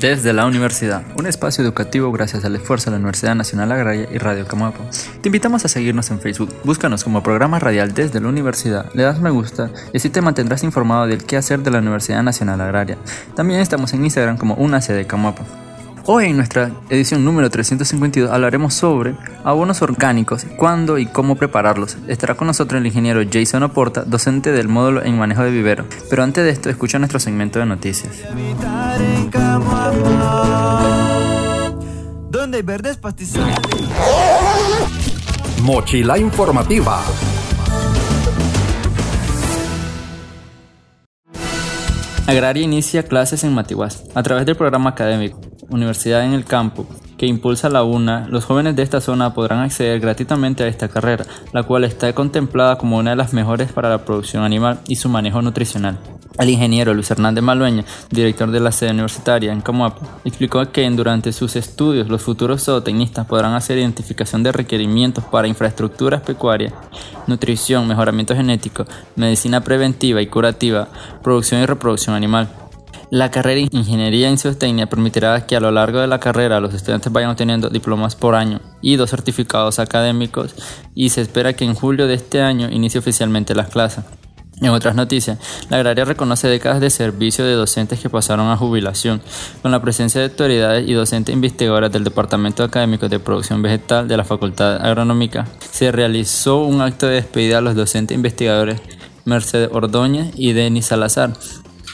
Desde la universidad, un espacio educativo gracias al esfuerzo de la Universidad Nacional Agraria y Radio Camapo. Te invitamos a seguirnos en Facebook, búscanos como programa radial desde la universidad, le das me gusta y así te mantendrás informado del qué hacer de la Universidad Nacional Agraria. También estamos en Instagram como una de Camapo. Hoy en nuestra edición número 352 hablaremos sobre abonos orgánicos, cuándo y cómo prepararlos. Estará con nosotros el ingeniero Jason Oporta, docente del módulo en manejo de vivero. Pero antes de esto, escucha nuestro segmento de noticias. Mochila informativa. Agraria inicia clases en Matiguas a través del programa académico Universidad en el Campo que impulsa la UNA, los jóvenes de esta zona podrán acceder gratuitamente a esta carrera, la cual está contemplada como una de las mejores para la producción animal y su manejo nutricional. El ingeniero Luis Hernández Malueña, director de la sede universitaria en Camuapo, explicó que durante sus estudios los futuros zootecnistas podrán hacer identificación de requerimientos para infraestructuras pecuarias, nutrición, mejoramiento genético, medicina preventiva y curativa, producción y reproducción animal. La carrera de Ingeniería en Zootecnia permitirá que a lo largo de la carrera los estudiantes vayan obteniendo diplomas por año y dos certificados académicos y se espera que en julio de este año inicie oficialmente las clases. En otras noticias, la agraria reconoce décadas de servicio de docentes que pasaron a jubilación, con la presencia de autoridades y docentes investigadoras del Departamento Académico de Producción Vegetal de la Facultad Agronómica. Se realizó un acto de despedida a los docentes investigadores Mercedes Ordóñez y Denis Salazar,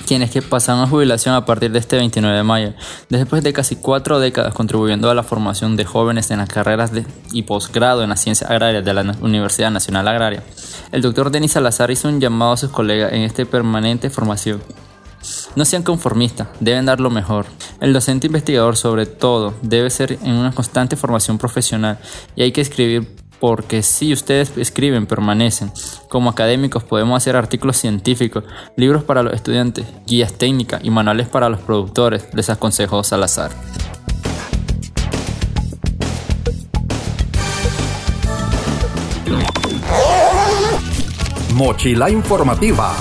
quienes que pasan a jubilación a partir de este 29 de mayo, después de casi cuatro décadas contribuyendo a la formación de jóvenes en las carreras de, y posgrado en las ciencias agrarias de la Universidad Nacional Agraria. El doctor Denis Salazar hizo un llamado a sus colegas en esta permanente formación. No sean conformistas, deben dar lo mejor. El docente investigador sobre todo debe ser en una constante formación profesional y hay que escribir porque si ustedes escriben, permanecen. Como académicos podemos hacer artículos científicos, libros para los estudiantes, guías técnicas y manuales para los productores, les aconsejó Salazar. Mochila informativa.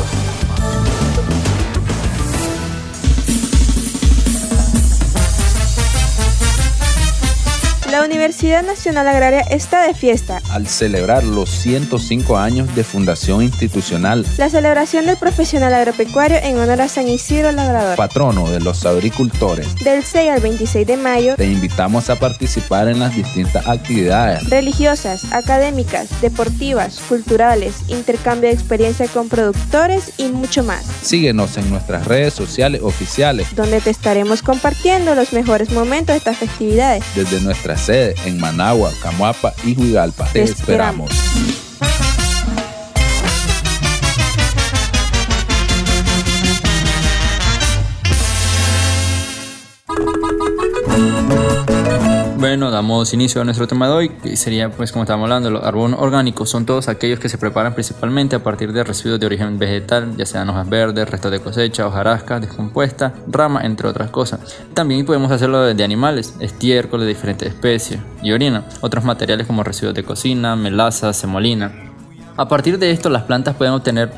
Universidad Nacional Agraria está de fiesta. Al celebrar los 105 años de fundación institucional. La celebración del profesional agropecuario en honor a San Isidro Labrador. Patrono de los agricultores. Del 6 al 26 de mayo. Te invitamos a participar en las distintas actividades. Religiosas, académicas, deportivas, culturales, intercambio de experiencia con productores y mucho más. Síguenos en nuestras redes sociales oficiales. Donde te estaremos compartiendo los mejores momentos de estas festividades. Desde nuestras sede en Managua, Camuapa y Huigalpa. Te, esperamos. Bueno, damos inicio a nuestro tema de hoy, que sería, pues como estábamos hablando, los árboles orgánicos son todos aquellos que se preparan principalmente a partir de residuos de origen vegetal, ya sean hojas verdes, restos de cosecha, hojarasca, descompuesta, rama, entre otras cosas. También podemos hacerlo de animales, estiércol de diferentes especies y orina, otros materiales como residuos de cocina, melaza, semolina. A partir de esto, las plantas pueden obtener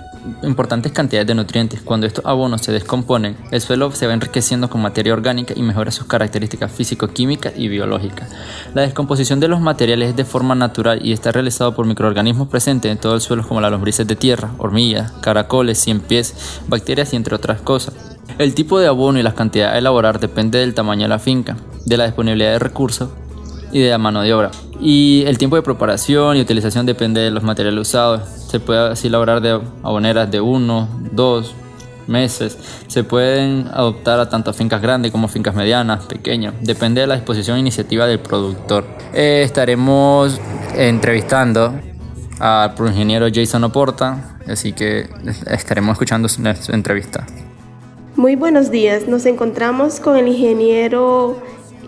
importantes cantidades de nutrientes. Cuando estos abonos se descomponen, el suelo se va enriqueciendo con materia orgánica y mejora sus características físico-químicas y biológicas. La descomposición de los materiales es de forma natural y está realizado por microorganismos presentes en todo el suelo como las lombrices de tierra, hormigas, caracoles, cien pies, bacterias y entre otras cosas. El tipo de abono y la cantidad a elaborar depende del tamaño de la finca, de la disponibilidad de recursos y de la mano de obra. Y el tiempo de preparación y utilización depende de los materiales usados. Se puede así elaborar de aboneras de uno, dos meses. Se pueden adoptar a tanto fincas grandes como fincas medianas, pequeñas. Depende de la disposición e iniciativa del productor. Eh, estaremos entrevistando al ingeniero Jason Oporta, así que estaremos escuchando su entrevista. Muy buenos días, nos encontramos con el ingeniero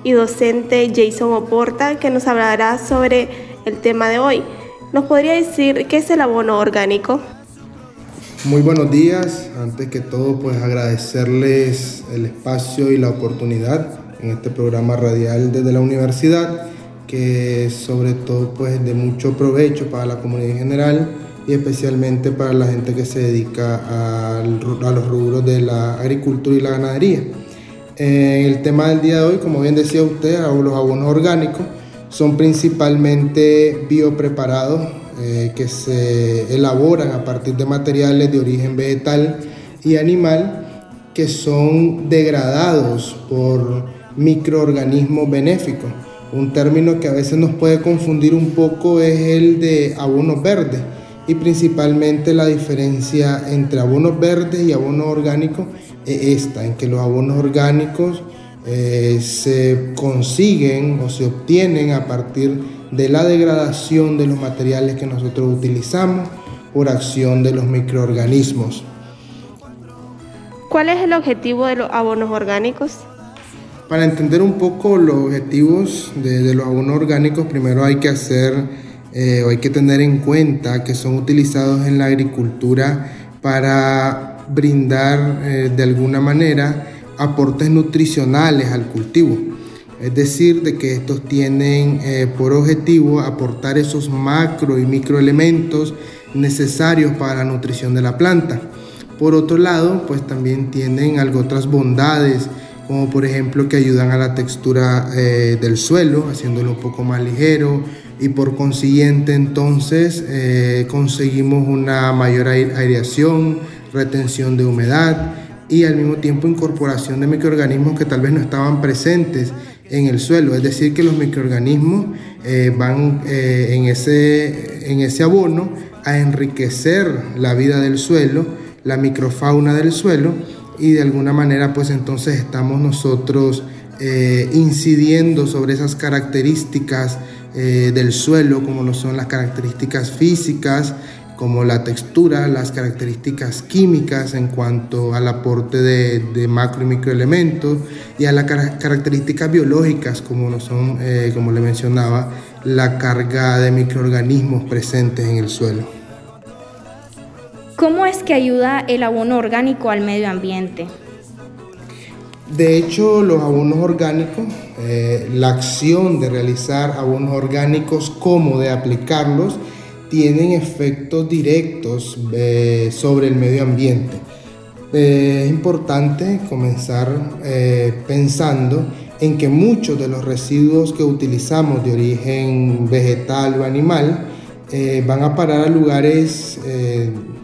y docente Jason Oporta que nos hablará sobre el tema de hoy. ¿Nos podría decir qué es el abono orgánico? Muy buenos días, antes que todo pues agradecerles el espacio y la oportunidad en este programa radial desde la universidad que sobre todo pues de mucho provecho para la comunidad en general y especialmente para la gente que se dedica a, los rubros de la agricultura y la ganadería. En el tema del día de hoy, como bien decía usted, los abonos orgánicos son principalmente biopreparados eh, que se elaboran a partir de materiales de origen vegetal y animal que son degradados por microorganismos benéficos. Un término que a veces nos puede confundir un poco es el de abonos verdes y principalmente la diferencia entre abonos verdes y abonos orgánicos esta, en que los abonos orgánicos eh, se consiguen o se obtienen a partir de la degradación de los materiales que nosotros utilizamos por acción de los microorganismos. ¿Cuál es el objetivo de los abonos orgánicos? Para entender un poco los objetivos de, los abonos orgánicos, primero hay que hacer eh, hay que tener en cuenta que son utilizados en la agricultura para brindar eh, de alguna manera aportes nutricionales al cultivo. Es decir, de que estos tienen eh, por objetivo aportar esos macro y microelementos necesarios para la nutrición de la planta. Por otro lado, pues también tienen algo otras bondades, como por ejemplo que ayudan a la textura del suelo, haciéndolo un poco más ligero, y por consiguiente entonces eh, conseguimos una mayor aireación, retención de humedad y al mismo tiempo incorporación de microorganismos que tal vez no estaban presentes en el suelo. Es decir, que los microorganismos eh, van eh, en, ese, en ese abono a enriquecer la vida del suelo, la microfauna del suelo y de alguna manera pues entonces estamos nosotros incidiendo sobre esas características eh, del suelo, como lo son las características físicas, como la textura, las características químicas en cuanto al aporte de, macro y microelementos y a las características biológicas como lo son, eh, como le mencionaba, la carga de microorganismos presentes en el suelo. ¿Cómo es que ayuda el abono orgánico al medio ambiente? De hecho, los abonos orgánicos, eh, la acción de realizar abonos orgánicos como de aplicarlos, tienen efectos directos eh, sobre el medio ambiente. Eh, es importante comenzar pensando en que muchos de los residuos que utilizamos de origen vegetal o animal van a parar a lugares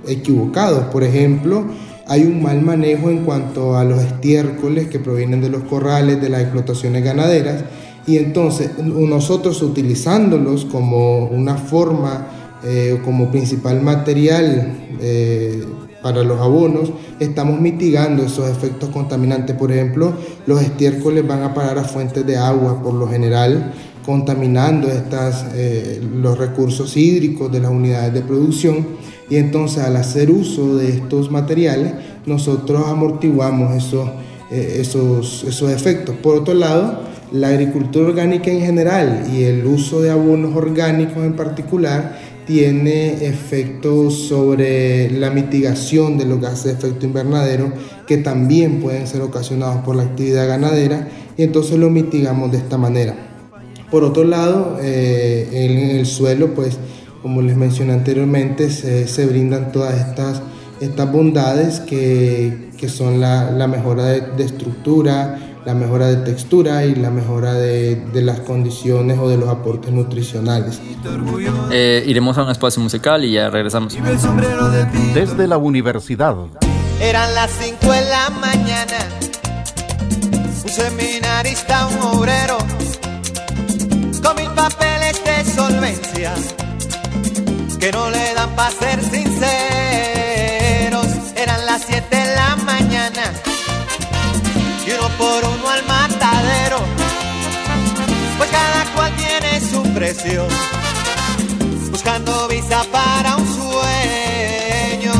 equivocados. Por ejemplo, hay un mal manejo en cuanto a los estiércoles que provienen de los corrales, de las explotaciones ganaderas, y entonces nosotros utilizándolos como una forma eh, como principal material eh, para los abonos, estamos mitigando esos efectos contaminantes. Por ejemplo, los estiércoles van a parar a fuentes de agua por lo general, contaminando estas, eh, los recursos hídricos de las unidades de producción y entonces al hacer uso de estos materiales nosotros amortiguamos esos, esos, esos efectos. Por otro lado, la agricultura orgánica en general y el uso de abonos orgánicos en particular tiene efectos sobre la mitigación de los gases de efecto invernadero que también pueden ser ocasionados por la actividad ganadera y entonces lo mitigamos de esta manera. Por otro lado, eh, en el suelo pues como les mencioné anteriormente, se, brindan todas estas, estas bondades que, son la, mejora de, estructura, la mejora de textura y la mejora de, las condiciones o de los aportes nutricionales. Eh, iremos a un espacio musical y ya regresamos. Desde la universidad. Eran las 5 de la mañana, un seminarista, un obrero, con mil papeles de solvencia que no le dan para ser sinceros. buscando visa para un sueño.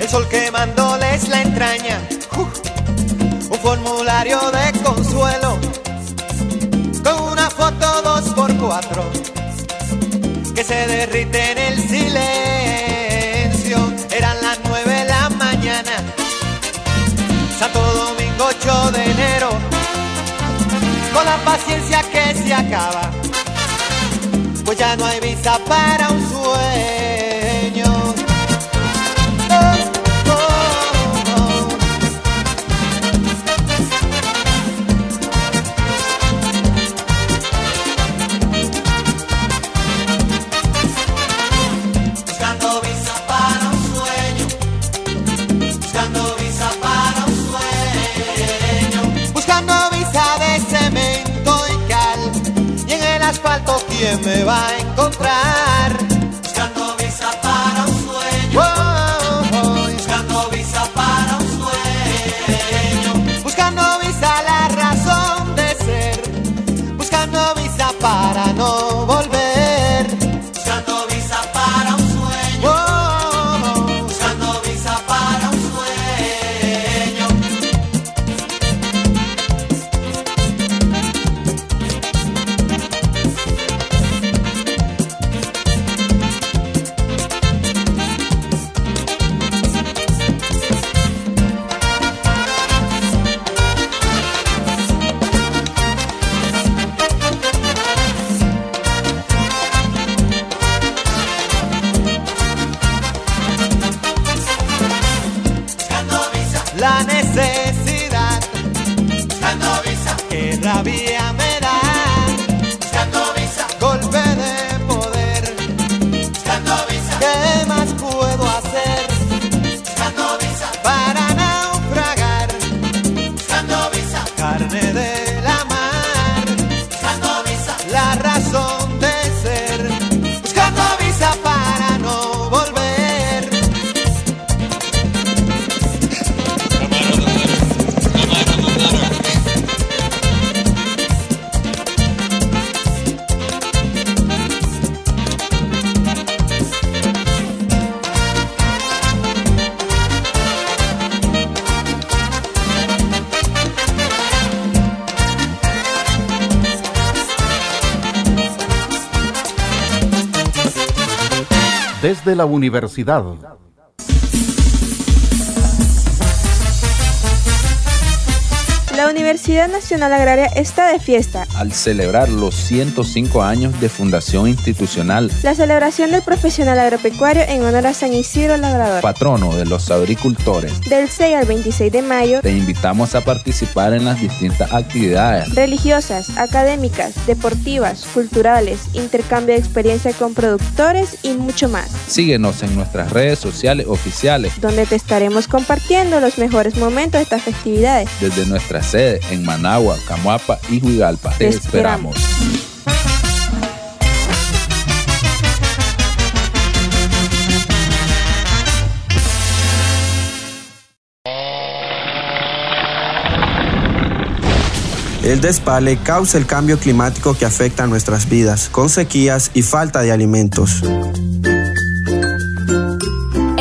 El sol quemándoles la entraña, un formulario de consuelo, con una foto dos por cuatro se derrite en el silencio. Eran las nueve de la mañana, Santo Domingo 8 de enero, con la paciencia que se acaba, pues ya no hay visa para un sueño. Desde la universidad. Universidad Nacional Agraria está de fiesta. Al celebrar los 105 años de fundación institucional, La celebración del profesional agropecuario en honor a San Isidro Labrador. patrono de los agricultores, Del 6 al 26 de mayo, te invitamos a participar en las distintas actividades. religiosas, académicas, deportivas, culturales, intercambio de experiencia con productores y mucho más, Síguenos en nuestras redes sociales oficiales donde te estaremos compartiendo los mejores momentos de estas festividades. desde nuestra sede en Managua, Camuapa y Huigalpa. Te Te esperamos. El despale causa el cambio climático que afecta a nuestras vidas, con sequías y falta de alimentos.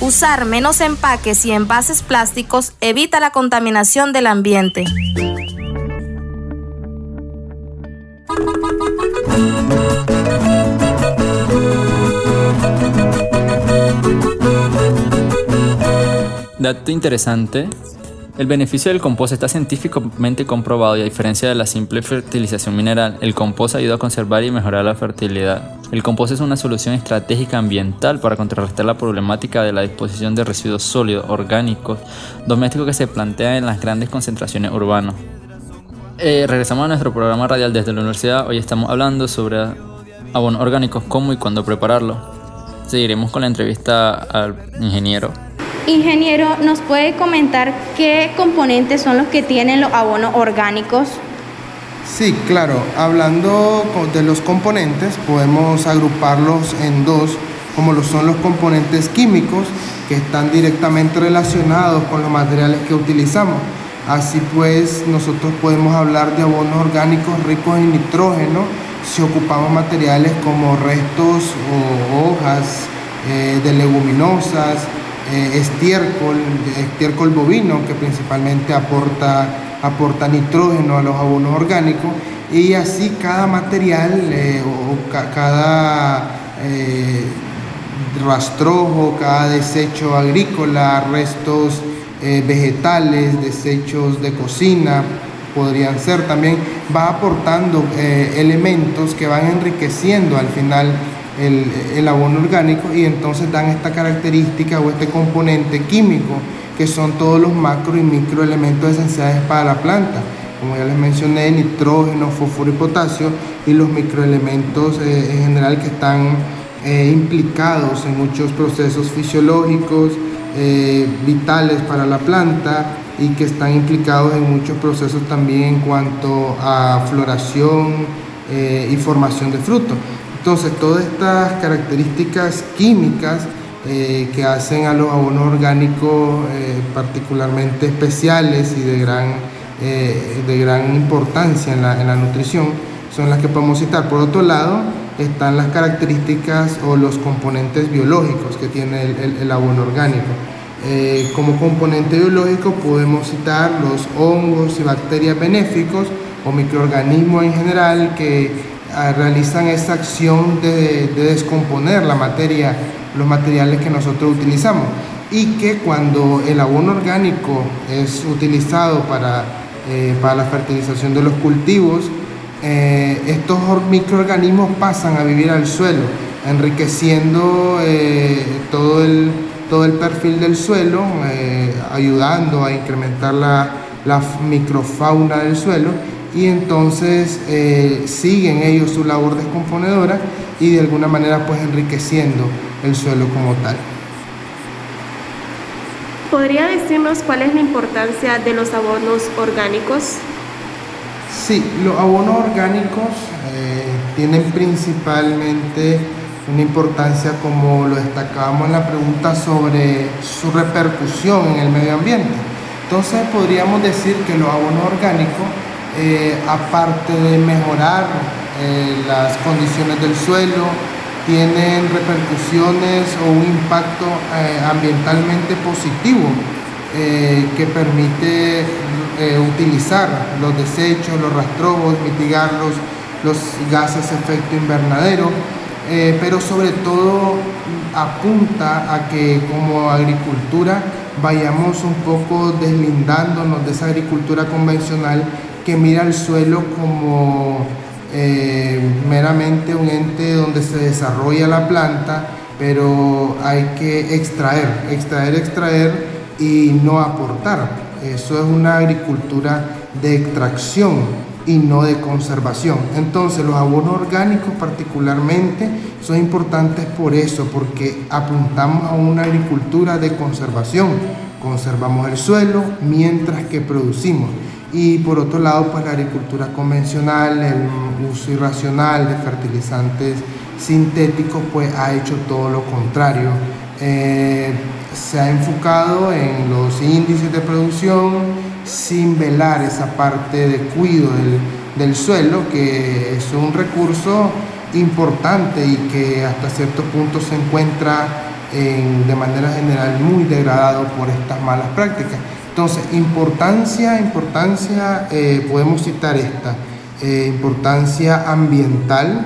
Usar menos empaques y envases plásticos evita la contaminación del ambiente. Dato interesante. El beneficio del compost está científicamente comprobado y a diferencia de la simple fertilización mineral, el compost ayuda a conservar y mejorar la fertilidad. El compost es una solución estratégica ambiental para contrarrestar la problemática de la disposición de residuos sólidos, orgánicos, domésticos que se plantea en las grandes concentraciones urbanas. Eh, regresamos a nuestro programa radial desde la universidad. Hoy estamos hablando sobre abonos orgánicos, cómo y cuándo prepararlos. Seguiremos con la entrevista al ingeniero. Ingeniero, ¿nos puede comentar qué componentes son los que tienen los abonos orgánicos? Sí, claro. Hablando de los componentes, podemos agruparlos en dos, como lo son los componentes químicos, que están directamente relacionados con los materiales que utilizamos. Así pues, nosotros podemos hablar de abonos orgánicos ricos en nitrógeno si ocupamos materiales como restos o hojas eh, de leguminosas, eh, estiércol, estiércol bovino, que principalmente aporta, aporta nitrógeno a los abonos orgánicos, y así cada material eh, o cada rastrojo, cada desecho agrícola, restos eh, vegetales, desechos de cocina, podrían ser también, va aportando eh, elementos que van enriqueciendo al final el, el, abono orgánico y entonces dan esta característica o este componente químico que son todos los macro y microelementos esenciales para la planta. Como ya les mencioné, nitrógeno, fósforo y potasio y los microelementos eh, en general que están implicados en muchos procesos fisiológicos, eh, vitales para la planta y que están implicados en muchos procesos también en cuanto a floración eh, y formación de frutos. Entonces, todas estas características químicas eh, que hacen a los abonos orgánicos particularmente especiales y de gran, de gran importancia en la, en la nutrición son las que podemos citar. Por otro lado, están las características o los componentes biológicos que tiene el, abono orgánico. Eh, como componente biológico podemos citar los hongos y bacterias benéficos o microorganismos en general que realizan esa acción de, descomponer la materia, los materiales que nosotros utilizamos. Y que cuando el abono orgánico es utilizado para, eh, para la fertilización de los cultivos, eh, estos microorganismos pasan a vivir al suelo, enriqueciendo eh, todo, el, todo el perfil del suelo, eh, ayudando a incrementar la, la, microfauna del suelo y entonces siguen ellos su labor descomponedora y de alguna manera pues enriqueciendo el suelo como tal. ¿Podría decirnos cuál es la importancia de los abonos orgánicos? Sí, los abonos orgánicos eh, tienen principalmente una importancia como lo destacábamos en la pregunta sobre su repercusión en el medio ambiente. Entonces podríamos decir que los abonos orgánicos, eh, aparte de mejorar eh, las condiciones del suelo, tienen repercusiones o un impacto ambientalmente positivo que permite eh, utilizar los desechos, los rastrojos, mitigar los, gases efecto invernadero, eh, pero sobre todo apunta a que como agricultura vayamos un poco deslindándonos de esa agricultura convencional que mira el suelo como eh, meramente un ente donde se desarrolla la planta, pero hay que extraer, extraer, extraer y no aportar. Eso es una agricultura de extracción y no de conservación. Entonces los abonos orgánicos particularmente son importantes por eso, porque apuntamos a una agricultura de conservación. Conservamos el suelo mientras que producimos. Y por otro lado, pues la agricultura convencional, el uso irracional de fertilizantes sintéticos, pues ha hecho todo lo contrario. Eh, se ha enfocado en los índices de producción sin velar esa parte de cuidado del, suelo, que es un recurso importante y que hasta cierto punto se encuentra de manera general muy degradado por estas malas prácticas. Entonces, importancia, importancia, eh, podemos citar esta, eh, importancia ambiental,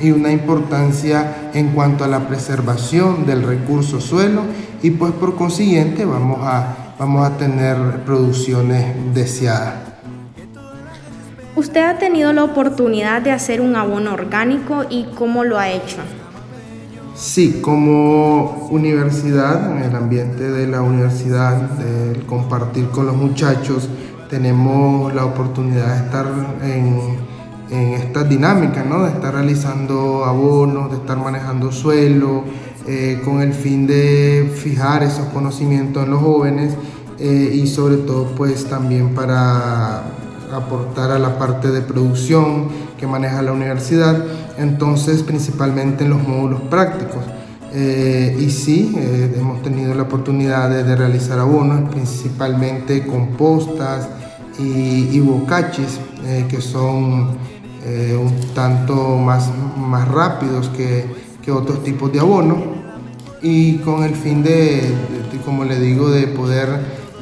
y una importancia en cuanto a la preservación del recurso suelo y pues por consiguiente vamos a, vamos a tener producciones deseadas. ¿Usted ha tenido la oportunidad de hacer un abono orgánico y cómo lo ha hecho? Sí, como universidad, en el ambiente de la universidad, de compartir con los muchachos, tenemos la oportunidad de estar en en estas dinámicas, ¿no? de estar realizando abonos, de estar manejando suelo, eh, con el fin de fijar esos conocimientos en los jóvenes eh, y sobre todo pues también para aportar a la parte de producción que maneja la universidad, entonces principalmente en los módulos prácticos. Eh, y sí, hemos tenido la oportunidad de, realizar abonos, principalmente compostas y, y bocachis, que son un tanto más, más rápidos que, que otros tipos de abono y con el fin de, como le digo, de poder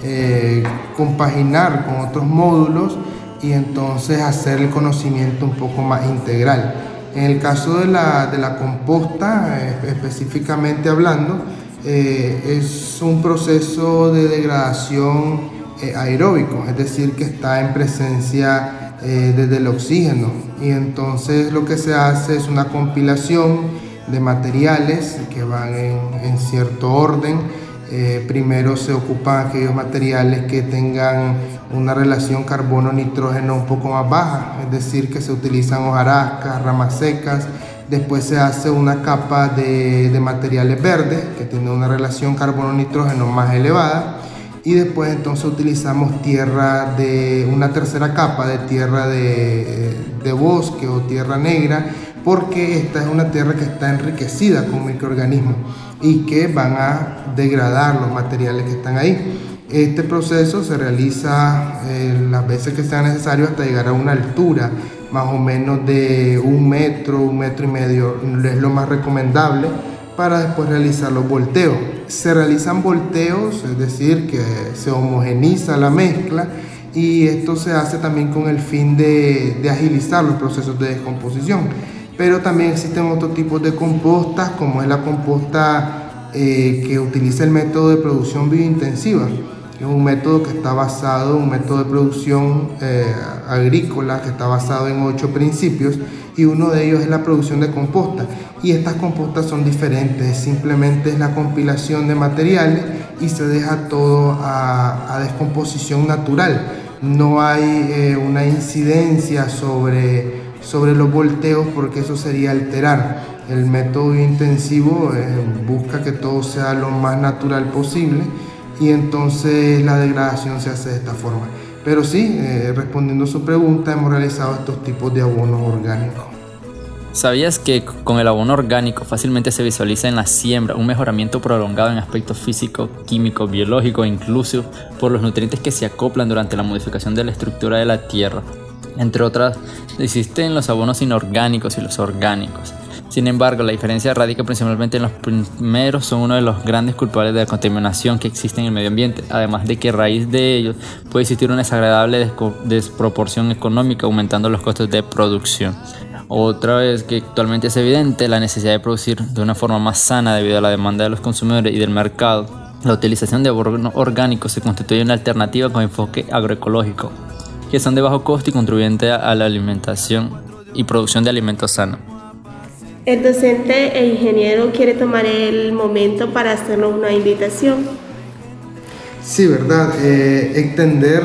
eh, compaginar con otros módulos y entonces hacer el conocimiento un poco más integral. En el caso de la, de la composta, eh, específicamente hablando, eh, es un proceso de degradación aeróbico, es decir, que está en presencia desde el oxígeno. Y entonces lo que se hace es una compilación de materiales que van en, cierto orden. Eh, primero se ocupan aquellos materiales que tengan una relación carbono-nitrógeno un poco más baja, es decir, que se utilizan hojarascas, ramas secas. Después se hace una capa de, materiales verdes que tiene una relación carbono-nitrógeno más elevada. Y después entonces utilizamos tierra de una tercera capa de tierra de, de bosque o tierra negra porque esta es una tierra que está enriquecida con microorganismos y que van a degradar los materiales que están ahí. Este proceso se realiza eh, las veces que sea necesario hasta llegar a una altura más o menos de un metro, un metro y medio, es lo más recomendable para después realizar los volteos. Se realizan volteos, es decir, que se homogeniza la mezcla y esto se hace también con el fin de, de agilizar los procesos de descomposición pero también existen otros tipos de compostas, como es la composta eh, que utiliza el método de producción biointensiva. Es un método que está basado, un método de producción eh, agrícola que está basado en ocho principios y uno de ellos es la producción de composta. Y estas compostas son diferentes, simplemente es la compilación de materiales y se deja todo a, descomposición natural. No hay eh, una incidencia sobre sobre los volteos porque eso sería alterar. El método intensivo eh, busca que todo sea lo más natural posible y entonces la degradación se hace de esta forma. Pero sí, eh, respondiendo a su pregunta, hemos realizado estos tipos de abonos orgánicos. ¿Sabías que con el abono orgánico fácilmente se visualiza en la siembra un mejoramiento prolongado en aspectos físico, químico, biológico e incluso por los nutrientes que se acoplan durante la modificación de la estructura de la tierra? Entre otras, existen los abonos inorgánicos y los orgánicos. Sin embargo, la diferencia radica principalmente en los primeros son uno de los grandes culpables de la contaminación que existe en el medio ambiente, además de que a raíz de ellos puede existir una desagradable desproporción económica aumentando los costos de producción. Otra vez que actualmente es evidente la necesidad de producir de una forma más sana debido a la demanda de los consumidores y del mercado, la utilización de abonos orgánicos se constituye una alternativa con enfoque agroecológico que son de bajo costo y contribuyente a la alimentación y producción de alimentos sanos. El docente e ingeniero quiere tomar el momento para hacernos una invitación. Sí, verdad. Eh, extender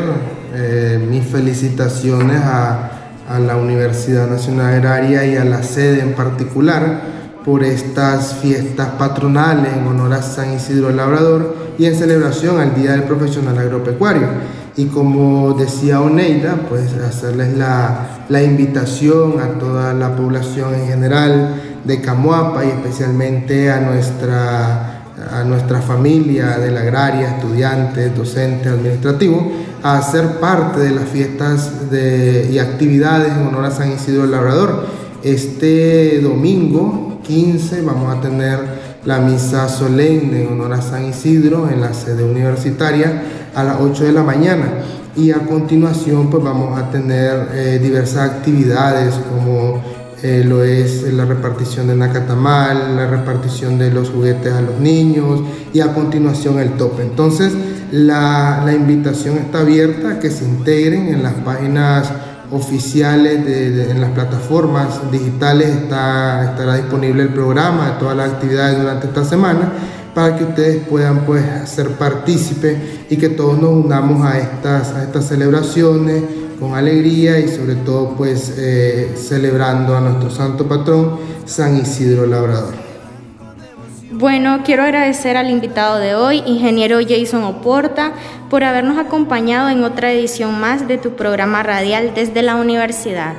eh, mis felicitaciones a, a la Universidad Nacional Agraria y a la sede en particular por estas fiestas patronales en honor a San Isidro Labrador y en celebración al Día del Profesional Agropecuario y como decía Oneida, pues hacerles la, la, invitación a toda la población en general de Camuapa y especialmente a nuestra, a nuestra familia de la agraria, estudiantes, docentes, administrativos, a ser parte de las fiestas de, y actividades en honor a San Isidro el Labrador. Este domingo 15 vamos a tener la misa solemne en honor a San Isidro en la sede universitaria a las 8 de la mañana. Y a continuación pues vamos a tener eh, diversas actividades como eh, lo es la repartición de Nacatamal, la repartición de los juguetes a los niños y a continuación el tope. Entonces la, la invitación está abierta a que se integren en las páginas oficiales de, en las plataformas digitales está, estará disponible el programa de todas las actividades durante esta semana para que ustedes puedan pues ser partícipes y que todos nos unamos a estas, a estas celebraciones con alegría y sobre todo pues eh, celebrando a nuestro santo patrón San Isidro Labrador. Bueno, quiero agradecer al invitado de hoy, ingeniero Jason Oporta, por habernos acompañado en otra edición más de tu programa radial desde la universidad.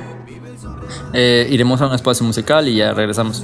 Eh, iremos a un espacio musical y ya regresamos.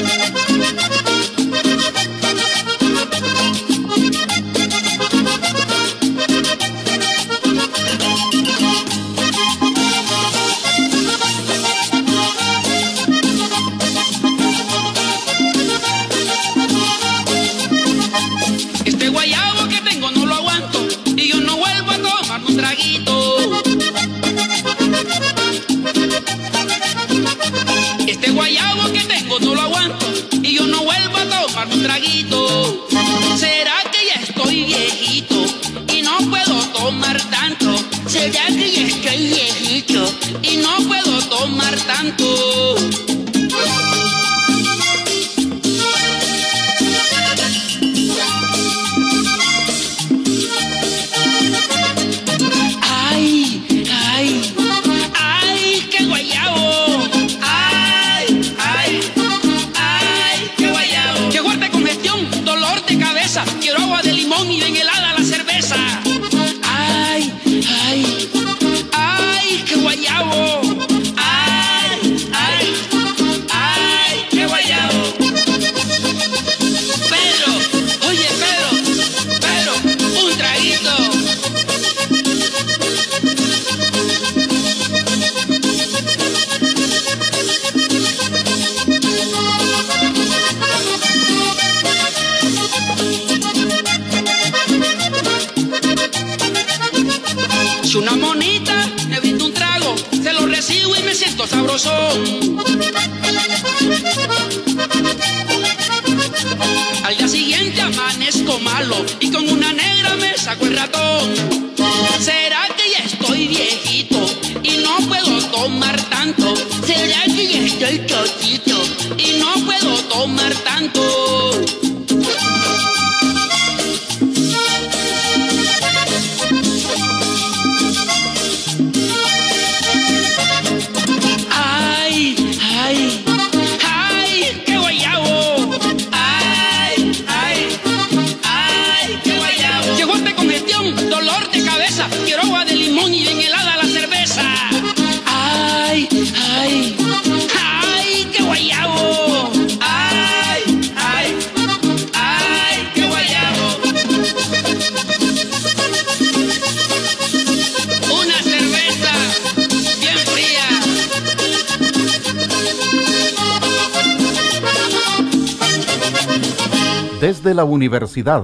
suck Get off. Desde la universidad.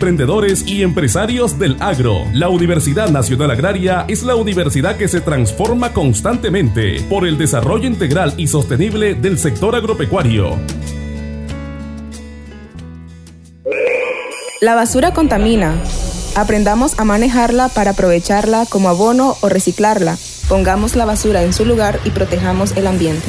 emprendedores y empresarios del agro. La Universidad Nacional Agraria es la universidad que se transforma constantemente por el desarrollo integral y sostenible del sector agropecuario. La basura contamina. Aprendamos a manejarla para aprovecharla como abono o reciclarla. Pongamos la basura en su lugar y protejamos el ambiente.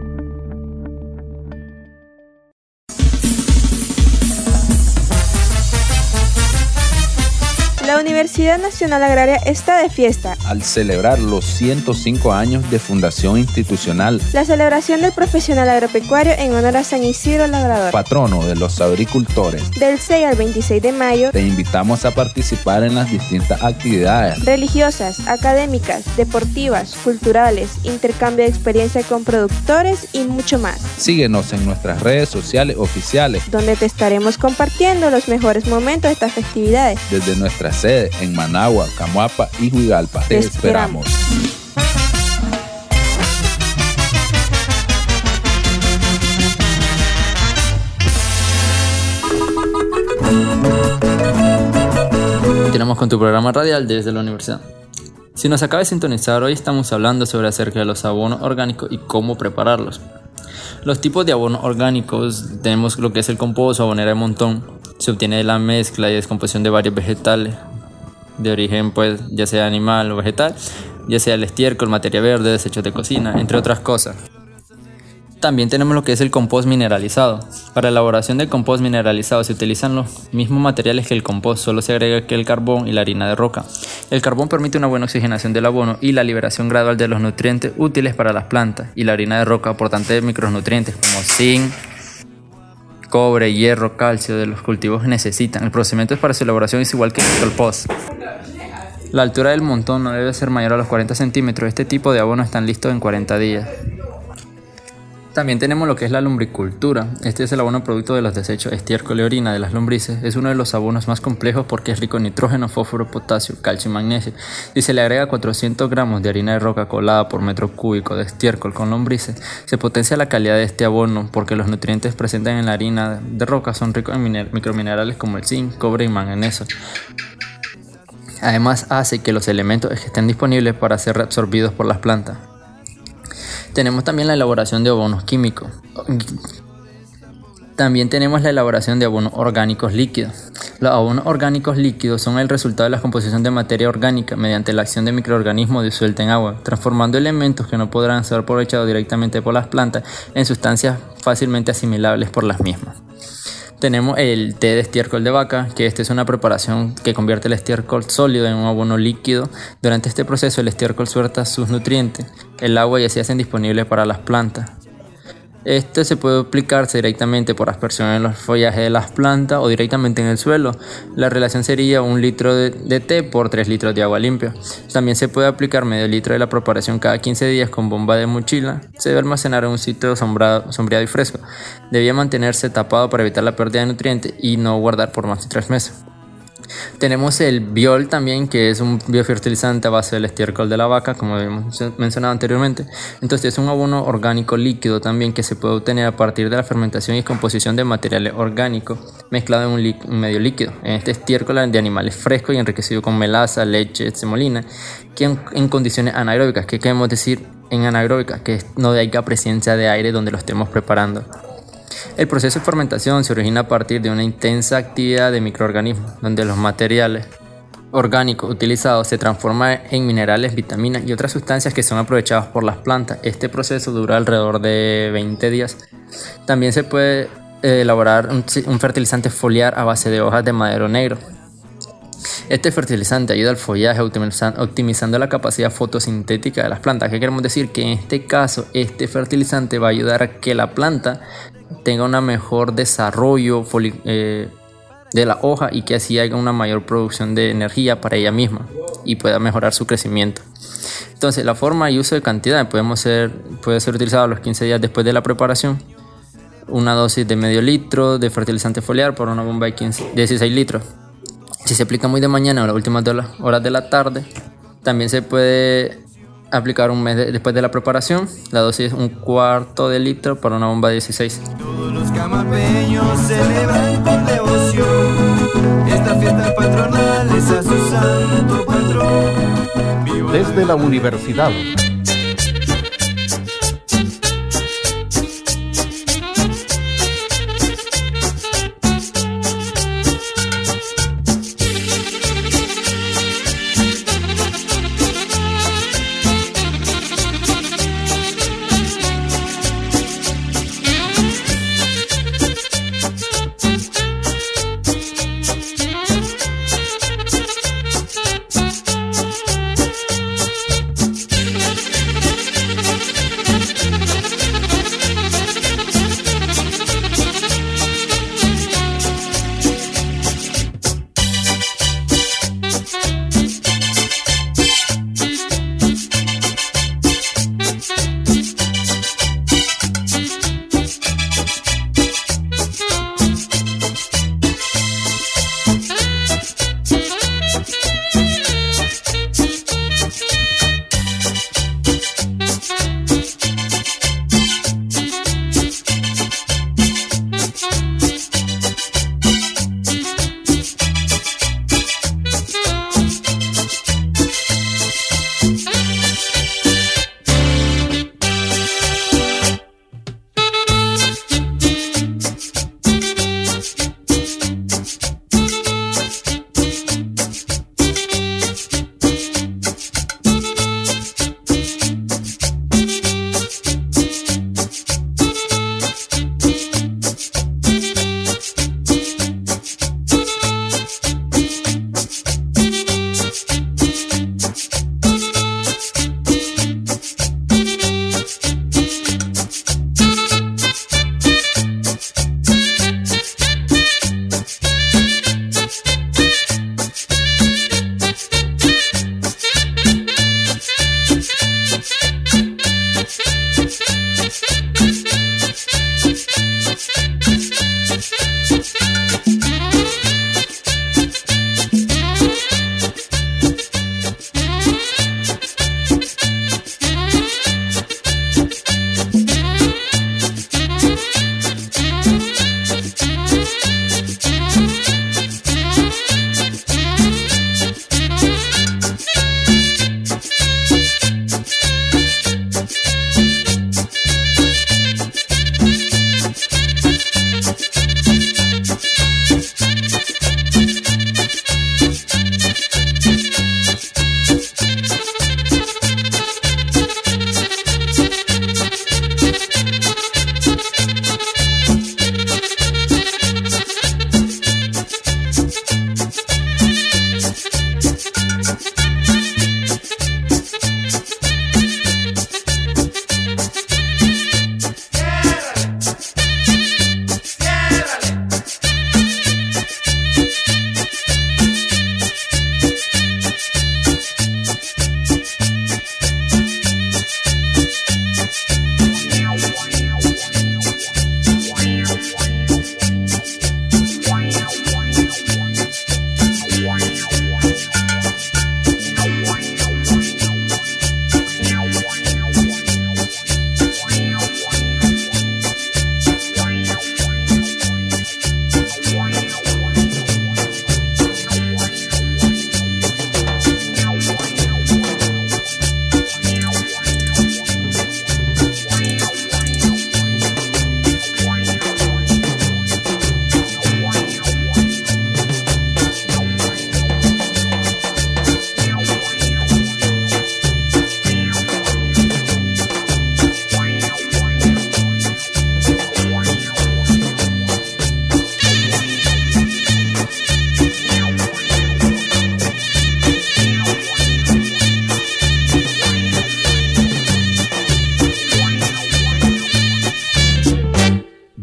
Universidad Nacional Agraria está de fiesta. Al celebrar los 105 años de fundación institucional, La celebración del profesional agropecuario en honor a San Isidro Labrador. patrono de los agricultores, Del 6 al 26 de mayo, te invitamos a participar en las distintas actividades religiosas, académicas, deportivas, culturales, intercambio de experiencia con productores y mucho más, Síguenos en nuestras redes sociales oficiales donde te estaremos compartiendo los mejores momentos de estas festividades. desde nuestra sede en Managua, Camuapa y Huigalpa. Te, esperamos. Continuamos con tu programa radial desde la universidad. Si nos acaba de sintonizar, hoy estamos hablando sobre acerca de los abonos orgánicos y cómo prepararlos. Los tipos de abonos orgánicos tenemos lo que es el compost abonera de montón. Se obtiene de la mezcla y descomposición de varios vegetales de origen pues ya sea animal o vegetal, ya sea el estiércol, materia verde, desechos de cocina, entre otras cosas. También tenemos lo que es el compost mineralizado. Para la elaboración del compost mineralizado se utilizan los mismos materiales que el compost, solo se agrega que el carbón y la harina de roca. El carbón permite una buena oxigenación del abono y la liberación gradual de los nutrientes útiles para las plantas, y la harina de roca aportante de micronutrientes como zinc, cobre, hierro, calcio de los cultivos que necesitan. El procedimiento para su elaboración es igual que el compost. La altura del montón no debe ser mayor a los 40 centímetros. Este tipo de abono están listos en 40 días. También tenemos lo que es la lumbricultura. Este es el abono producto de los desechos estiércol y orina de las lombrices. Es uno de los abonos más complejos porque es rico en nitrógeno, fósforo, potasio, calcio y magnesio. Y se le agrega 400 gramos de harina de roca colada por metro cúbico de estiércol con lombrices. Se potencia la calidad de este abono porque los nutrientes presentes en la harina de roca son ricos en miner- microminerales como el zinc, cobre y manganeso. Además hace que los elementos estén disponibles para ser reabsorbidos por las plantas. Tenemos también la elaboración de abonos químicos. También tenemos la elaboración de abonos orgánicos líquidos. Los abonos orgánicos líquidos son el resultado de la composición de materia orgánica mediante la acción de microorganismos disueltos en agua, transformando elementos que no podrán ser aprovechados directamente por las plantas en sustancias fácilmente asimilables por las mismas. Tenemos el té de estiércol de vaca, que esta es una preparación que convierte el estiércol sólido en un abono líquido. Durante este proceso el estiércol suelta sus nutrientes, el agua y así hacen disponible para las plantas. Este se puede aplicarse directamente por aspersión en los follajes de las plantas o directamente en el suelo. La relación sería un litro de, té por 3 litros de agua limpia. También se puede aplicar medio litro de la preparación cada 15 días con bomba de mochila. Se debe almacenar en un sitio sombreado y fresco. Debía mantenerse tapado para evitar la pérdida de nutrientes y no guardar por más de 3 meses. Tenemos el biol también, que es un biofertilizante a base del estiércol de la vaca, como habíamos mencionado anteriormente. Entonces es un abono orgánico líquido también que se puede obtener a partir de la fermentación y composición de materiales orgánicos mezclado en un, un medio líquido. En este estiércol de animales frescos y enriquecido con melaza, leche, semolina, que en, en condiciones anaeróbicas, que queremos decir en anaeróbicas, que no haya presencia de aire donde lo estemos preparando. El proceso de fermentación se origina a partir de una intensa actividad de microorganismos, donde los materiales orgánicos utilizados se transforman en minerales, vitaminas y otras sustancias que son aprovechadas por las plantas. Este proceso dura alrededor de 20 días. También se puede eh, elaborar un, un fertilizante foliar a base de hojas de madero negro. Este fertilizante ayuda al follaje optimiza- optimizando la capacidad fotosintética de las plantas. ¿Qué queremos decir? Que en este caso este fertilizante va a ayudar a que la planta tenga un mejor desarrollo eh, de la hoja y que así haya una mayor producción de energía para ella misma y pueda mejorar su crecimiento. Entonces la forma y uso de cantidad podemos ser, puede ser utilizado a los 15 días después de la preparación. Una dosis de medio litro de fertilizante foliar por una bomba de 15 16 litros. Si se aplica muy de mañana o las últimas de las horas de la tarde, también se puede aplicar un mes de- después de la preparación. La dosis es un cuarto de litro para una bomba de 16. Los camapeños celebran con devoción esta fiesta patronal es a su santo patrón. Desde la universidad.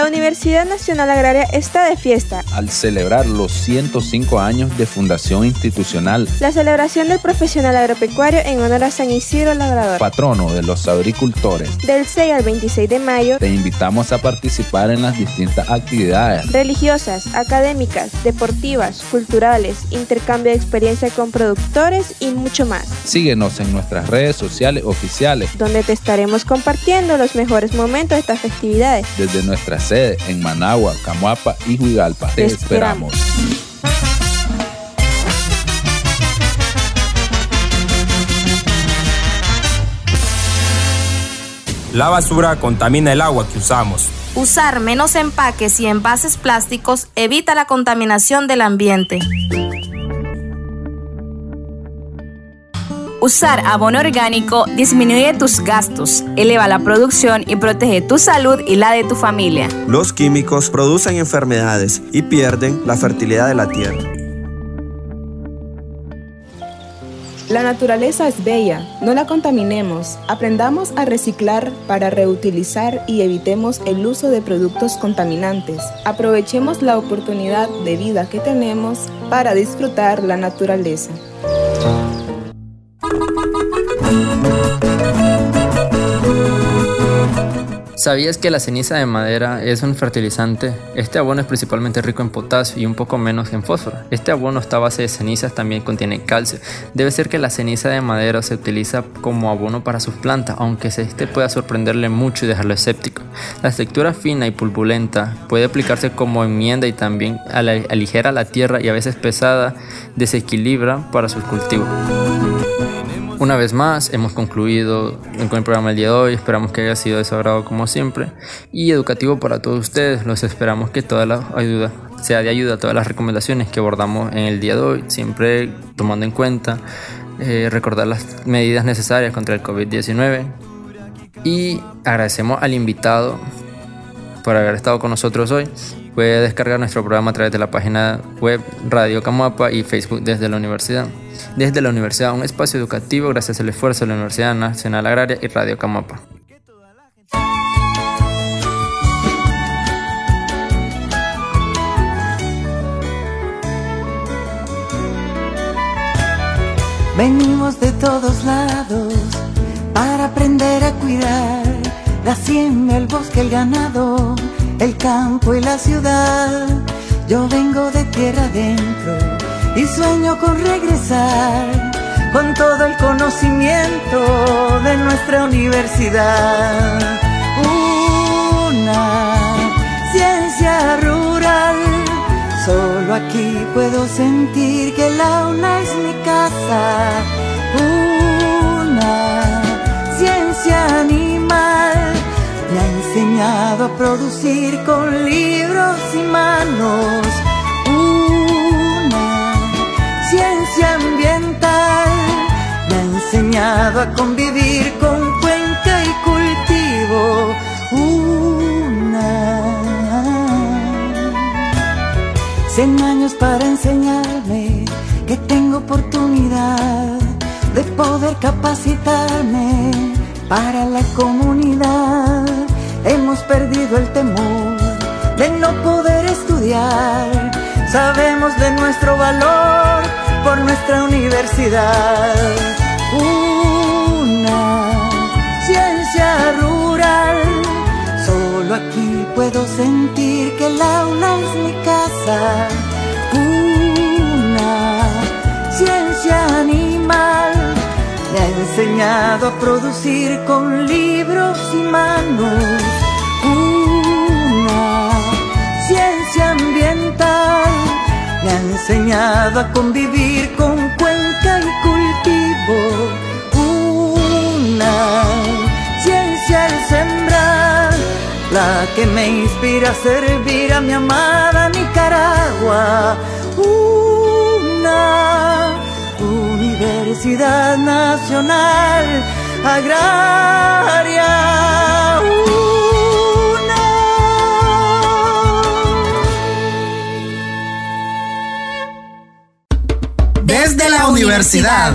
La Universidad Nacional Agraria está de fiesta. Al celebrar los 105 años de fundación institucional, La celebración del profesional agropecuario en honor a San Isidro Labrador. patrono de los agricultores, Del 6 al 26 de mayo, te invitamos a participar en las distintas actividades religiosas, académicas, deportivas, culturales, intercambio de experiencia con productores y mucho más, Síguenos en nuestras redes sociales oficiales donde te estaremos compartiendo los mejores momentos de estas festividades. desde nuestra sede en Managua, Camuapa y Huigalpa. Te, Te esperamos. La basura contamina el agua que usamos. Usar menos empaques y envases plásticos evita la contaminación del ambiente. Usar abono orgánico disminuye tus gastos, eleva la producción y protege tu salud y la de tu familia. Los químicos producen enfermedades y pierden la fertilidad de la tierra. La naturaleza es bella, no la contaminemos. Aprendamos a reciclar para reutilizar y evitemos el uso de productos contaminantes. Aprovechemos la oportunidad de vida que tenemos para disfrutar la naturaleza. ¿Sabías que la ceniza de madera es un fertilizante? Este abono es principalmente rico en potasio y un poco menos en fósforo. Este abono está a base de cenizas, también contiene calcio. Debe ser que la ceniza de madera se utiliza como abono para sus plantas, aunque este pueda sorprenderle mucho y dejarlo escéptico. La textura fina y pulpulenta puede aplicarse como enmienda y también al- aligera la tierra y a veces pesada desequilibra para sus cultivos. Una vez más, hemos concluido con el programa del día de hoy. Esperamos que haya sido de como siempre y educativo para todos ustedes. Los esperamos que toda la ayuda sea de ayuda todas las recomendaciones que abordamos en el día de hoy, siempre tomando en cuenta eh, recordar las medidas necesarias contra el COVID-19. Y agradecemos al invitado por haber estado con nosotros hoy. Puede descargar nuestro programa a través de la página web Radio Camuapa y Facebook desde la universidad. Desde la universidad, un espacio educativo gracias al esfuerzo de la Universidad Nacional Agraria y Radio Camuapa. Venimos de todos lados para aprender a cuidar la hacienda, el bosque, el ganado, el campo y la ciudad. Yo vengo de tierra adentro y sueño con regresar con todo el conocimiento de nuestra universidad. Una ciencia rural, solo aquí puedo sentir que la UNA es mi casa. Una ciencia animal me ha enseñado a producir con libros y manos. Enseñado a convivir con cuenca y cultivo. Una cien años para enseñarme que tengo oportunidad de poder capacitarme para la comunidad. Hemos perdido el temor de no poder estudiar. Sabemos de nuestro valor por nuestra universidad. Una ciencia rural. Solo aquí puedo sentir que el aula es mi casa. Una ciencia animal me ha enseñado a producir con libros y manos. Una ciencia ambiental me ha enseñado a convivir con. Una ciencia al sembrar, la que me inspira a servir a mi amada Nicaragua. Una Universidad Nacional Agraria. Desde la universidad.